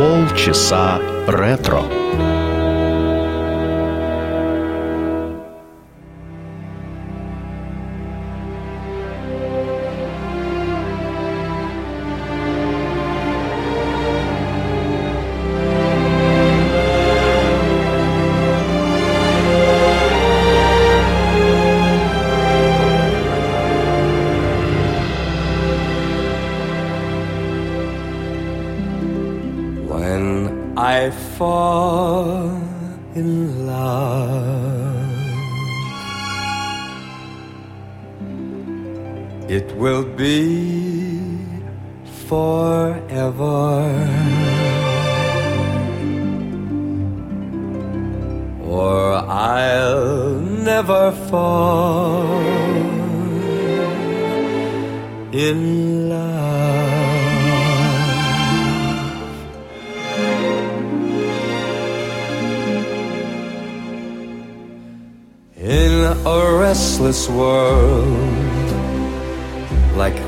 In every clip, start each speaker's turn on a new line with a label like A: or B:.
A: Полчаса ретро.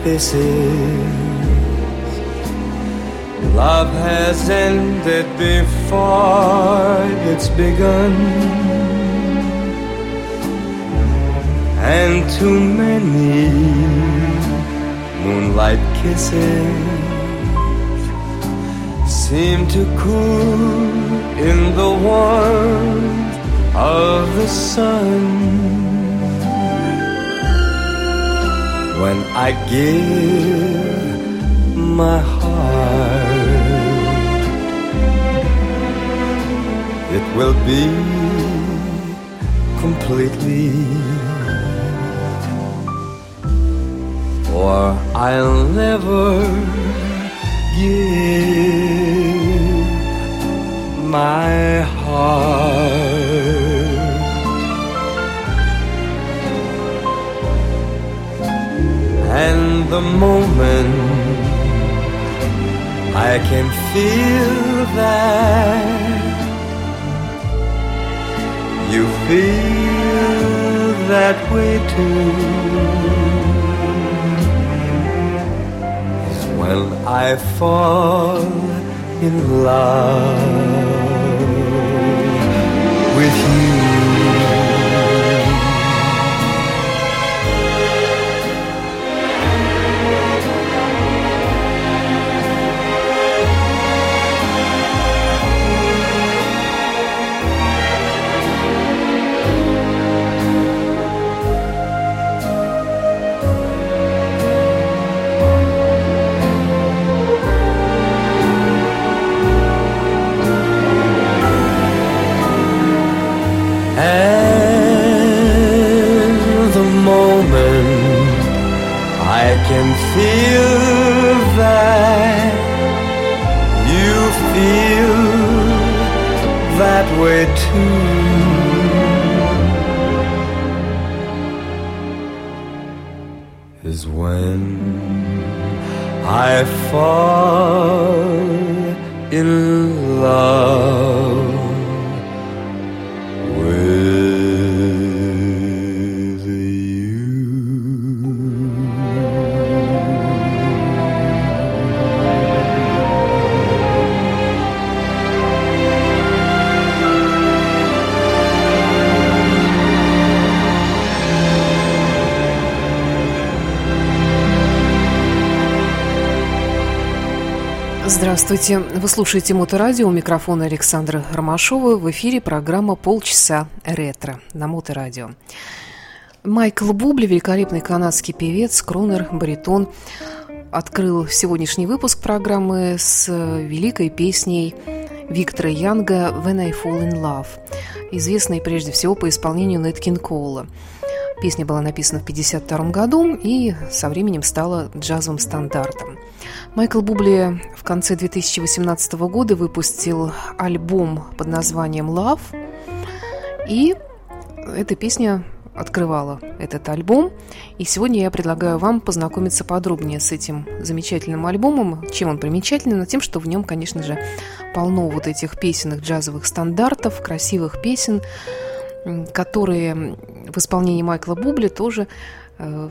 B: This is. Love has ended before it's begun. And too many moonlight kisses seem to cool in the warmth of the sun. When I give my heart, it will be completely, or I'll never give my heart. And the moment I can feel that you feel that way too when I fall in love with you.
C: Здравствуйте. Вы слушаете Моторадио. У микрофона Александра Ромашова. В эфире программа «Полчаса ретро» на Моторадио. Майкл Бубли, великолепный канадский певец, кронер, баритон, открыл сегодняшний выпуск программы с великой песней Виктора Янга «When I Fall in Love», известной прежде всего по исполнению Нэт Коула. Песня была написана в 1952 году и со временем стала джазовым стандартом. Майкл Бубли в конце 2018 года выпустил альбом под названием «Love», и эта песня открывала этот альбом. И сегодня я предлагаю вам познакомиться подробнее с этим замечательным альбомом. Чем он примечателен? Тем, что в нем, конечно же, полно вот этих песенных джазовых стандартов, красивых песен, которые в исполнении Майкла Бубли тоже э,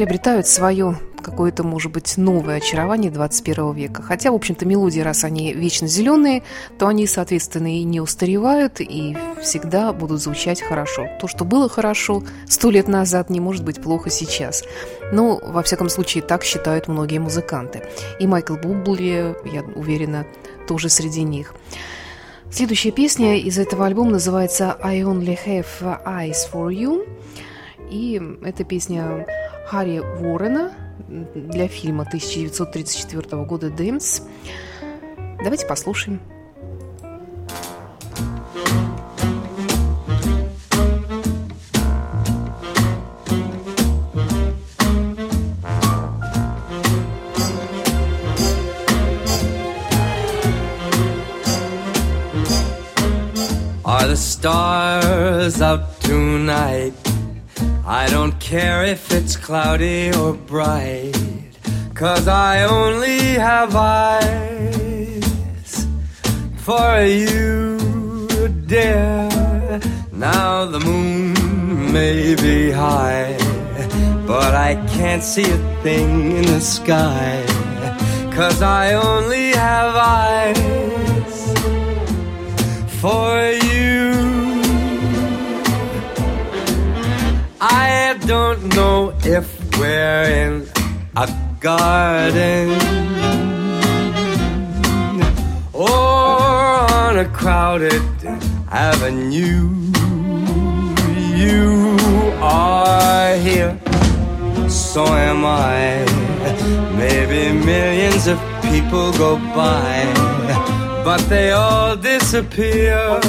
C: приобретают свое какое-то, может быть, новое очарование 21 века. Хотя, в общем-то, мелодии, раз они вечно зеленые, то они, соответственно, и не устаревают, и всегда будут звучать хорошо. То, что было хорошо сто лет назад, не может быть плохо сейчас. Ну, во всяком случае, так считают многие музыканты. И Майкл Бубли, я уверена, тоже среди них. Следующая песня из этого альбома называется «I Only Have Eyes For You». И это песня Харри Уоррена для фильма 1934 года «Дэмс». Давайте послушаем.
B: Are the stars out tonight? I don't care if it's cloudy or bright, cause I only have eyes for you, dear. Now the moon may be high, but I can't see a thing in the sky, cause I only have eyes for you. I don't know if we're in a garden or on a crowded avenue. You are here, so am I. Maybe millions of people go by, but they all disappear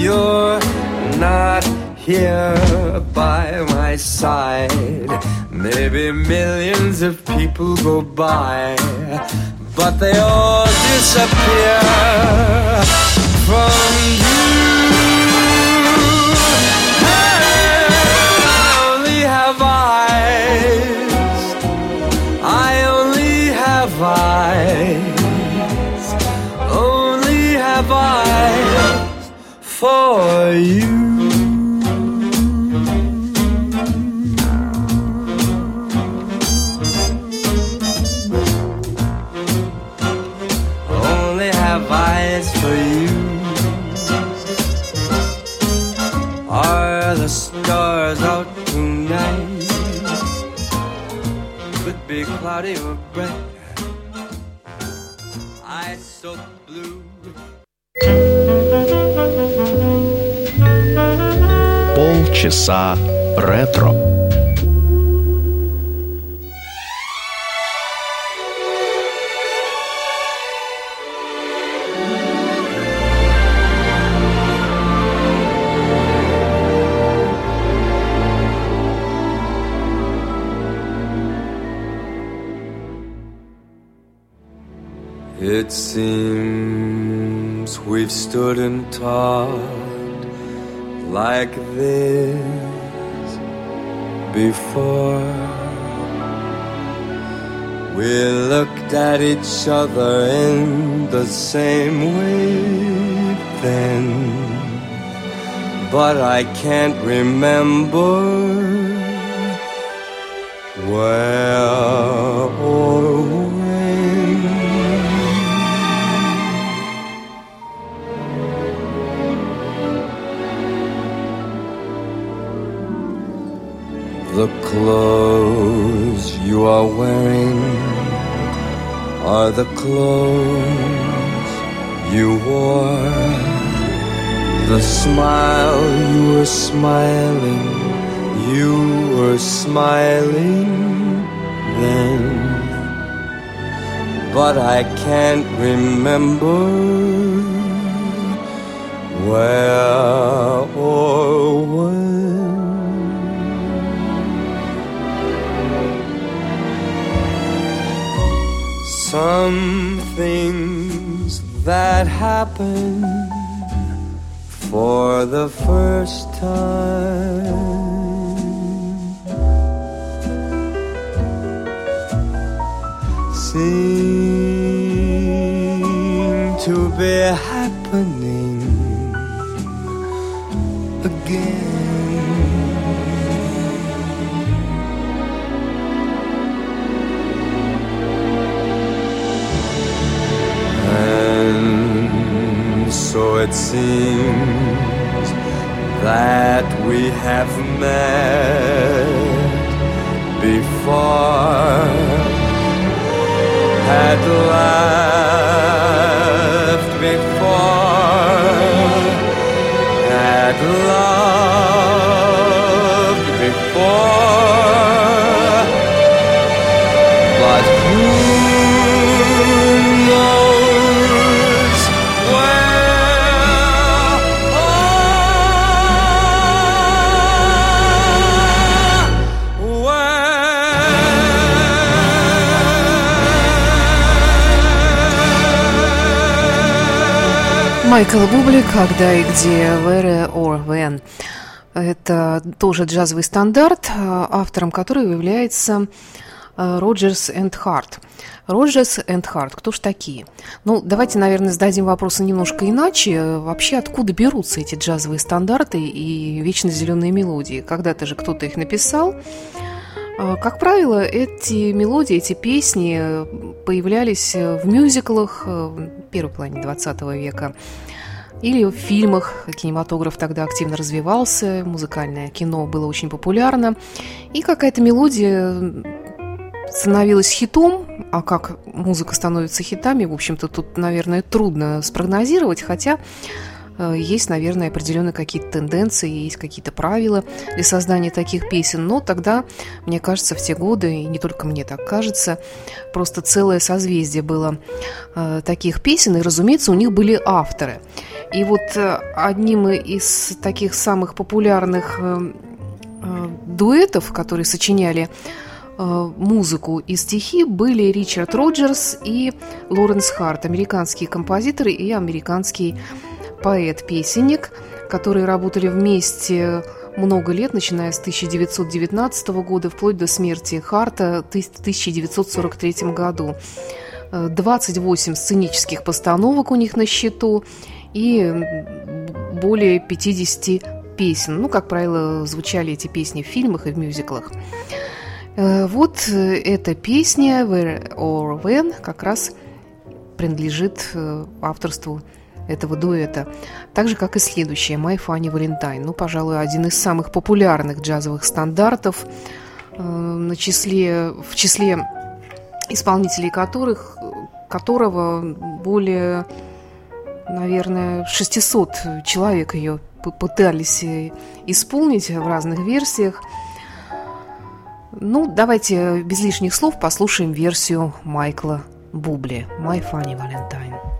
B: You're not here by my side. Maybe millions of people go by, but they all disappear from you. For you. Only have eyes for you. Are the stars out tonight? Could be cloudy
A: Полчаса ретро.
B: It seems we've stood and talked like this before. We looked at each other in the same way then, but I can't remember where The clothes you are wearing are the clothes you wore. The smile you were smiling, you were smiling then. But I can't remember where or when. Some things that happen for the first time. Seem to be happening again. So it seems that we have met before, had laughed before, had loved
C: Майкл Бубли «Когда и где, where or when». Это тоже джазовый стандарт, автором которого является э, Роджерс энд Харт. Роджерс энд Харт, кто ж такие? Ну, давайте, наверное, зададим вопросы немножко иначе. Вообще, откуда берутся эти джазовые стандарты и вечно зеленые мелодии? Когда-то же кто-то их написал. А, Как правило, эти мелодии, эти песни появлялись в мюзиклах э, первой половине 20 века или в фильмах. Кинематограф тогда активно развивался, музыкальное кино было очень популярно. И какая-то мелодия становилась хитом, а как музыка становится хитами, в общем-то, тут, наверное, трудно спрогнозировать, хотя э, есть, наверное, определенные какие-то тенденции, есть какие-то правила для создания таких песен. Но тогда, мне кажется, в те годы, и не только мне так кажется, просто целое созвездие было э, таких песен, и, разумеется, у них были авторы. И вот э, одним из таких самых популярных э, э, дуэтов, которые сочиняли э, музыку и стихи, были Ричард Роджерс и Лоренс Харт, американские композиторы и американский поэт-песенник, которые работали вместе много лет, начиная с 1919 года, вплоть до смерти Харта в 1943 году. Э, 28 сценических постановок у них на счету и более 50 песен. Ну, как правило, звучали эти песни в фильмах и в мюзиклах. Э, Вот э, эта песня «Where or When» как раз принадлежит э, авторству этого дуэта. Так же, как и следующая «My Funny Valentine». Ну, пожалуй, один из самых популярных джазовых стандартов, э, на числе, в числе исполнителей которых, которого более, наверное, 600 человек ее пытались э, исполнить в разных версиях. Ну, давайте без лишних слов послушаем версию Майкла Бубли «My Funny Valentine».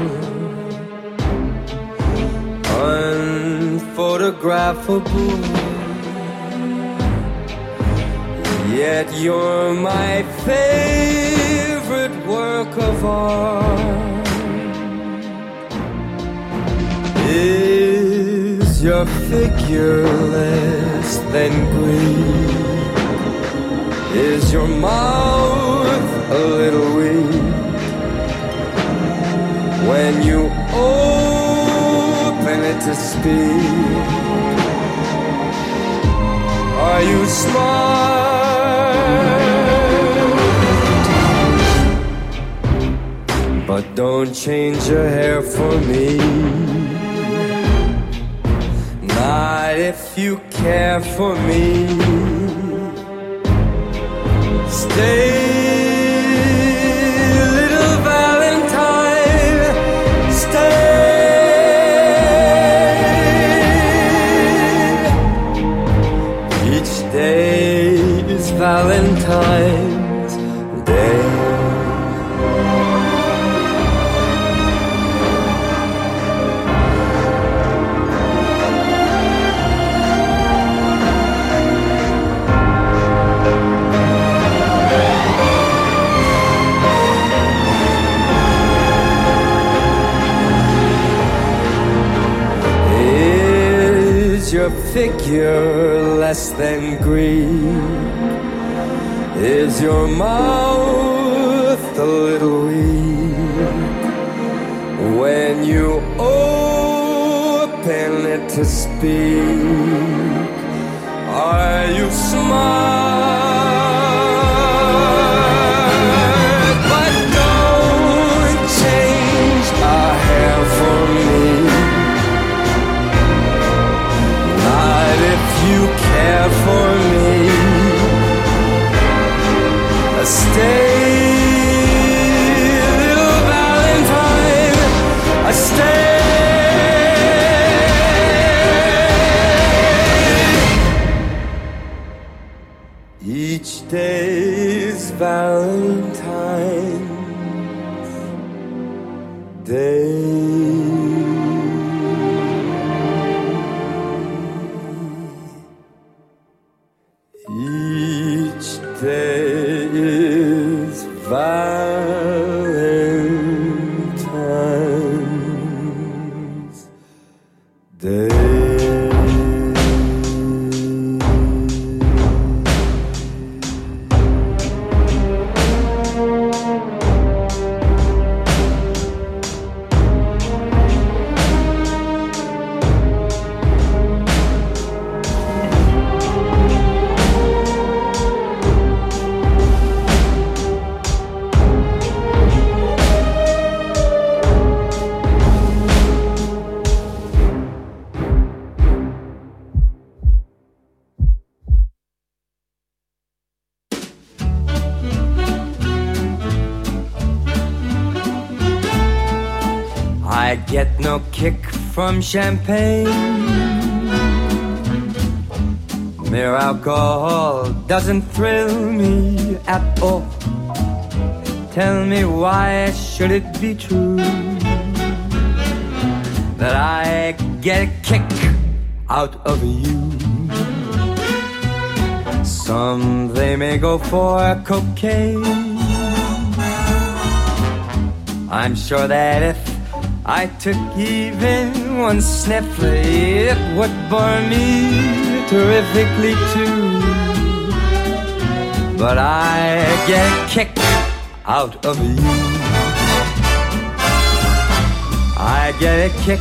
B: Unphotographable. Yet you're my favorite work of art. Is your figure less than Greek? Is your mouth a little weak? when you open it to speak. You smart? But don't change your hair for me. Not if you care for me. Stay. Figure less than green? Is your mouth a little weak when you open it to speak? Are you smart? Champagne. Mere alcohol doesn't thrill me at all. Tell me why should it be true that I get a kick out of you? Some they may go for cocaine. I'm sure that if I took even one sniff, it would bore me terrifically too. But I get a kick out of you. I get a kick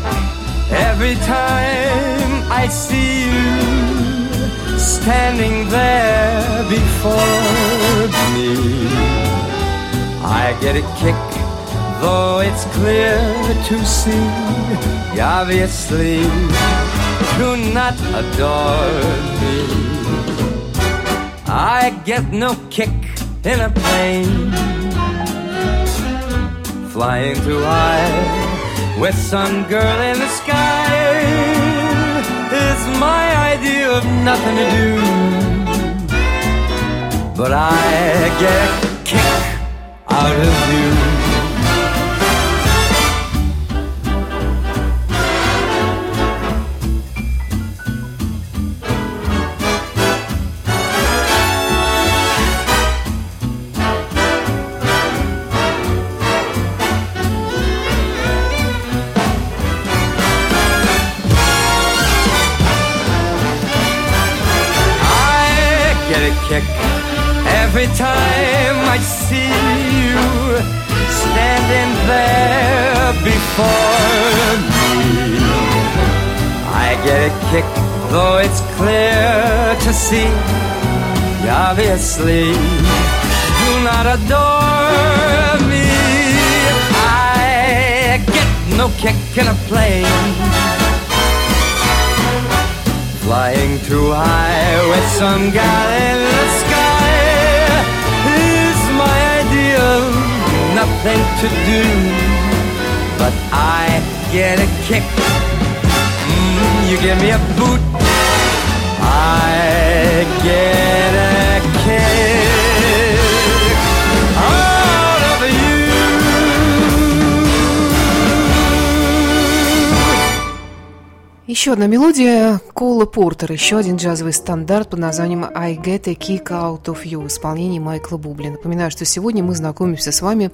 B: every time I see you standing there before me. I get a kick though it's clear to see, obviously do not adore me. I get no kick in a plane, flying too high with some girl in the sky is my idea of nothing to do. But I get a kick out of you. Time I see you standing there before me. I get a kick, though it's clear to see, obviously, do not adore me. I get no kick in a plane. Flying too high with some guy in Nothing to do, but I get a kick. Mm, you give me a boot, I get a kick out of you.
C: Еще одна мелодия Кола Портер, еще один джазовый стандарт под названием «I get a kick out of you» в исполнении Майкла Бубли. Напоминаю, что сегодня мы знакомимся с вами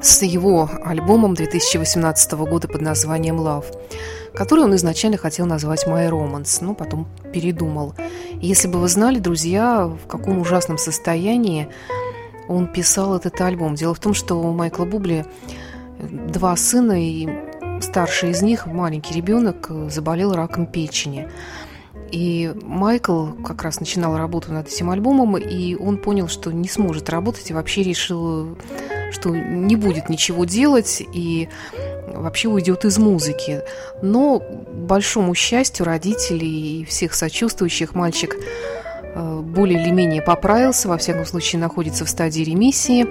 C: с его альбомом 2018 года под названием «Love», который он изначально хотел назвать «My Romance», но потом передумал. Если бы вы знали, друзья, в каком ужасном состоянии он писал этот альбом. Дело в том, что у Майкла Бубли два сына, и старший из них, маленький ребенок, заболел раком печени. И Майкл как раз начинал работу над этим альбомом, и он понял, что не сможет работать, и вообще решил, что не будет ничего делать, и вообще уйдет из музыки. Но, к большому счастью родителей и всех сочувствующих, мальчик э, более или менее поправился, во всяком случае находится в стадии ремиссии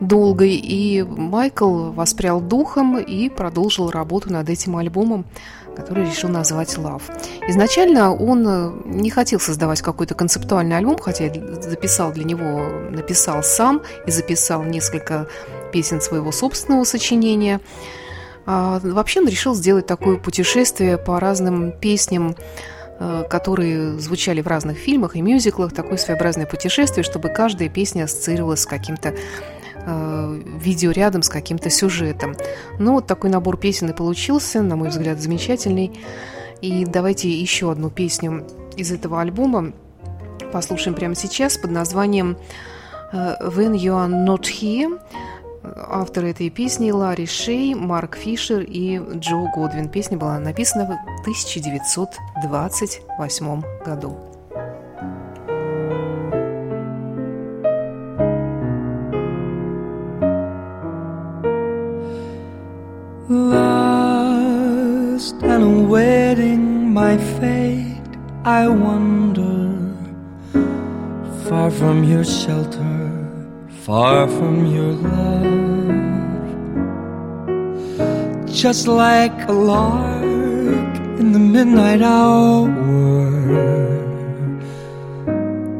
C: долгой, и Майкл воспрял духом и продолжил работу над этим альбомом, который решил назвать «Love». Изначально он э, не хотел создавать какой-то концептуальный альбом, хотя записал для него, написал сам и записал несколько песен своего собственного сочинения. А вообще он решил сделать такое путешествие по разным песням, э, которые звучали в разных фильмах и мюзиклах, такое своеобразное путешествие, чтобы каждая песня ассоциировалась с каким-то э, видеорядом с каким-то сюжетом. Ну, вот такой набор песен и получился, на мой взгляд, замечательный. И давайте еще одну песню из этого альбома послушаем прямо сейчас под названием э, «When You Are Not Here». Авторы этой песни Ларри Шей, Марк Фишер и Джо Годвин. Песня была написана в 1928 году.
B: Lost and awaiting my fate, I wander far from your shelter, far from your love. Just like a lark in the midnight hour,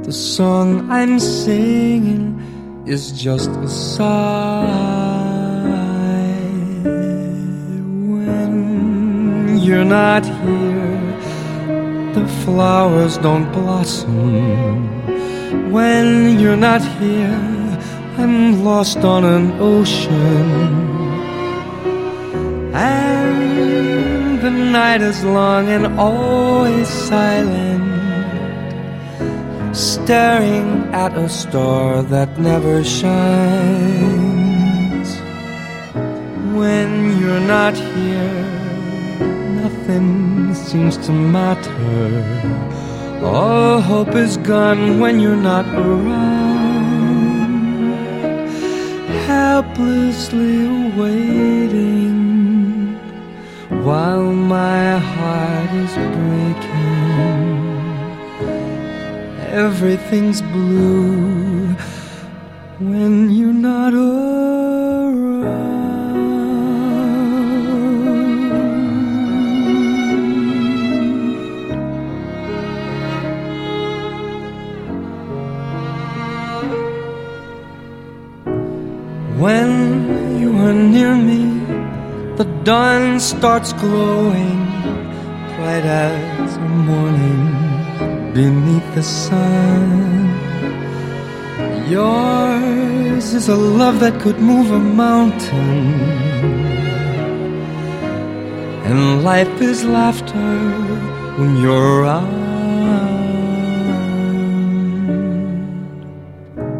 B: the song I'm singing is just a sigh. You're not here, the flowers don't blossom. When you're not here, I'm lost on an ocean. And the night is long and always silent staring at a star that never shines. When you're not here, nothing seems to matter. All hope is gone when you're not around. Helplessly waiting while my heart is breaking everything's blue when you're not around. When you are near me, the dawn starts glowing, bright as the morning beneath the sun. Yours is a love that could move a mountain, and life is laughter when you're around.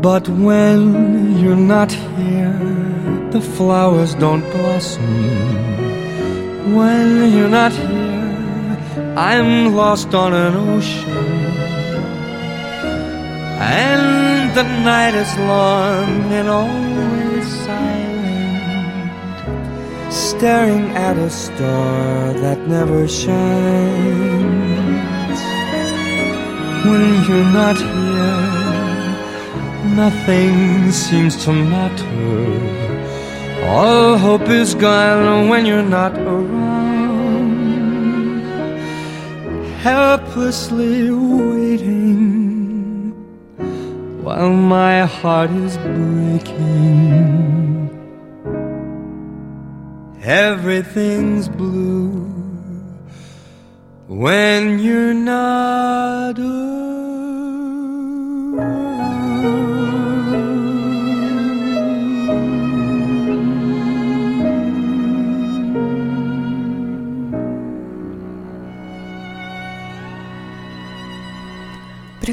B: But when you're not here, the flowers don't blossom. When you're not here, I'm lost on an ocean. And the night is long and always silent, staring at a star that never shines. When you're not here, nothing seems to matter. All hope is gone when you're not around, helplessly waiting while my heart is breaking. Everything's blue when you're not around.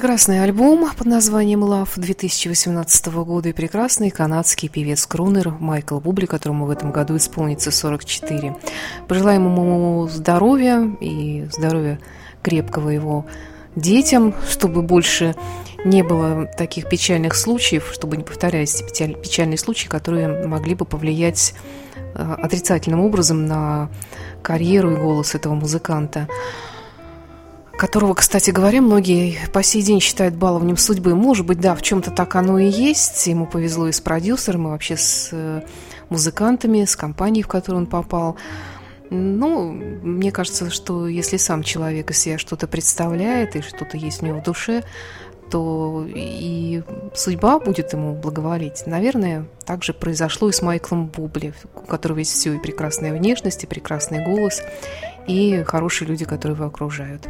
C: Прекрасный альбом под названием «Love» 2018 года и прекрасный канадский певец-крунер Майкл Бубли, которому в этом году исполнится 44. Пожелаем ему здоровья и здоровья крепкого его детям, чтобы больше не было таких печальных случаев, чтобы не повторялись печальные случаи, которые могли бы повлиять э, отрицательным образом на карьеру и голос этого музыканта которого, кстати говоря, многие по сей день считают баловнем судьбы. Может быть, да, в чем-то так оно и есть. Ему повезло и с продюсером, и вообще с э, музыкантами, с компанией, в которую он попал. Ну, мне кажется, что если сам человек из себя что-то представляет и что-то есть у него в душе, то и судьба будет ему благоволить. Наверное, так же произошло и с Майклом Бубли, у которого есть все и прекрасная внешность, и прекрасный голос, и хорошие люди, которые его окружают.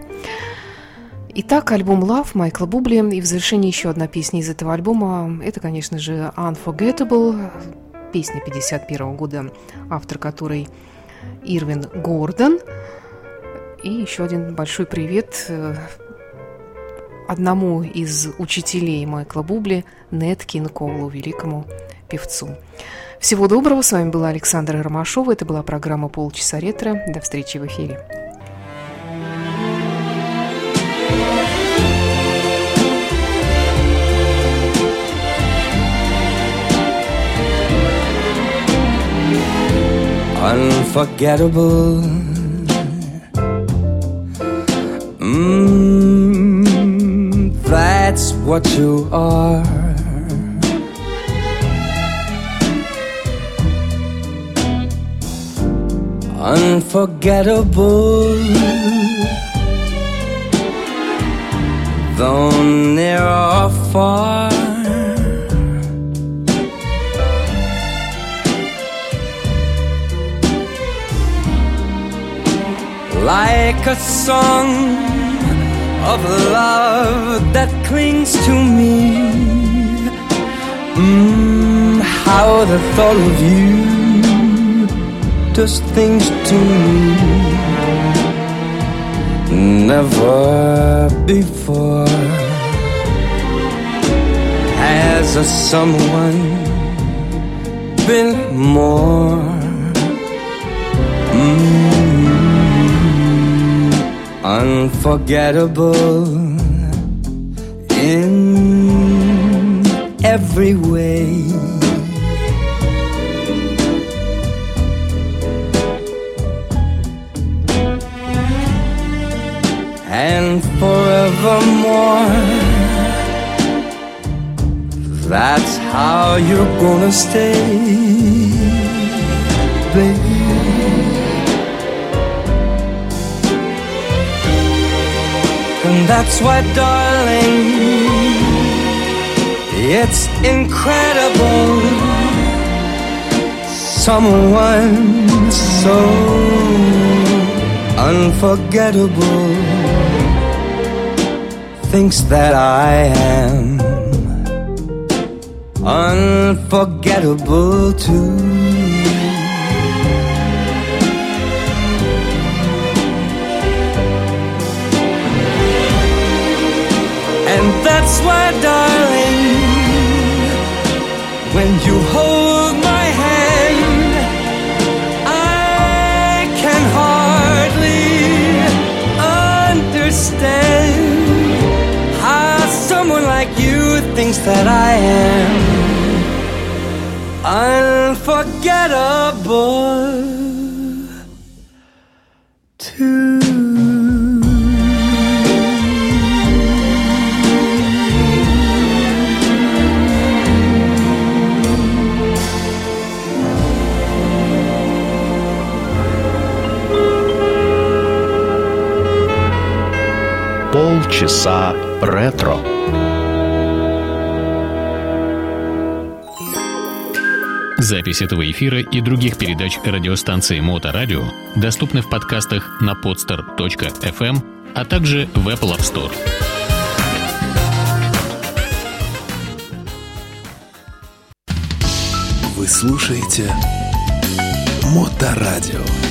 C: Итак, альбом Love Майкла Бубли. И в завершении еще одна песня из этого альбома. Это, конечно же, Unforgettable, песня 51 года, автор которой Ирвин Гордон. И еще один большой привет э, одному из учителей Майкла Бубли, Нет Кинколу, великому певцу. Всего доброго, с вами была Александра Ромашова, это была программа «Полчаса ретро». До встречи в эфире.
B: Unforgettable mm, what you are. Unforgettable. Though near or far, like a song of love that clings to me. Mm, how the thought of you does things to me. Never before has a someone been more. Mm, unforgettable in every way and forevermore. That's how you're gonna stay, baby. And that's why, darling, it's incredible. Someone so unforgettable thinks that I am unforgettable too. That's why, darling, when you hold my hand. I can hardly understand how someone like you thinks that I am unforgettable.
A: Полчаса ретро.
D: Запись этого эфира и других передач радиостанции Моторадио доступны в подкастах на podster.fm, а также в Apple App Store.
E: Вы слушаете Моторадио.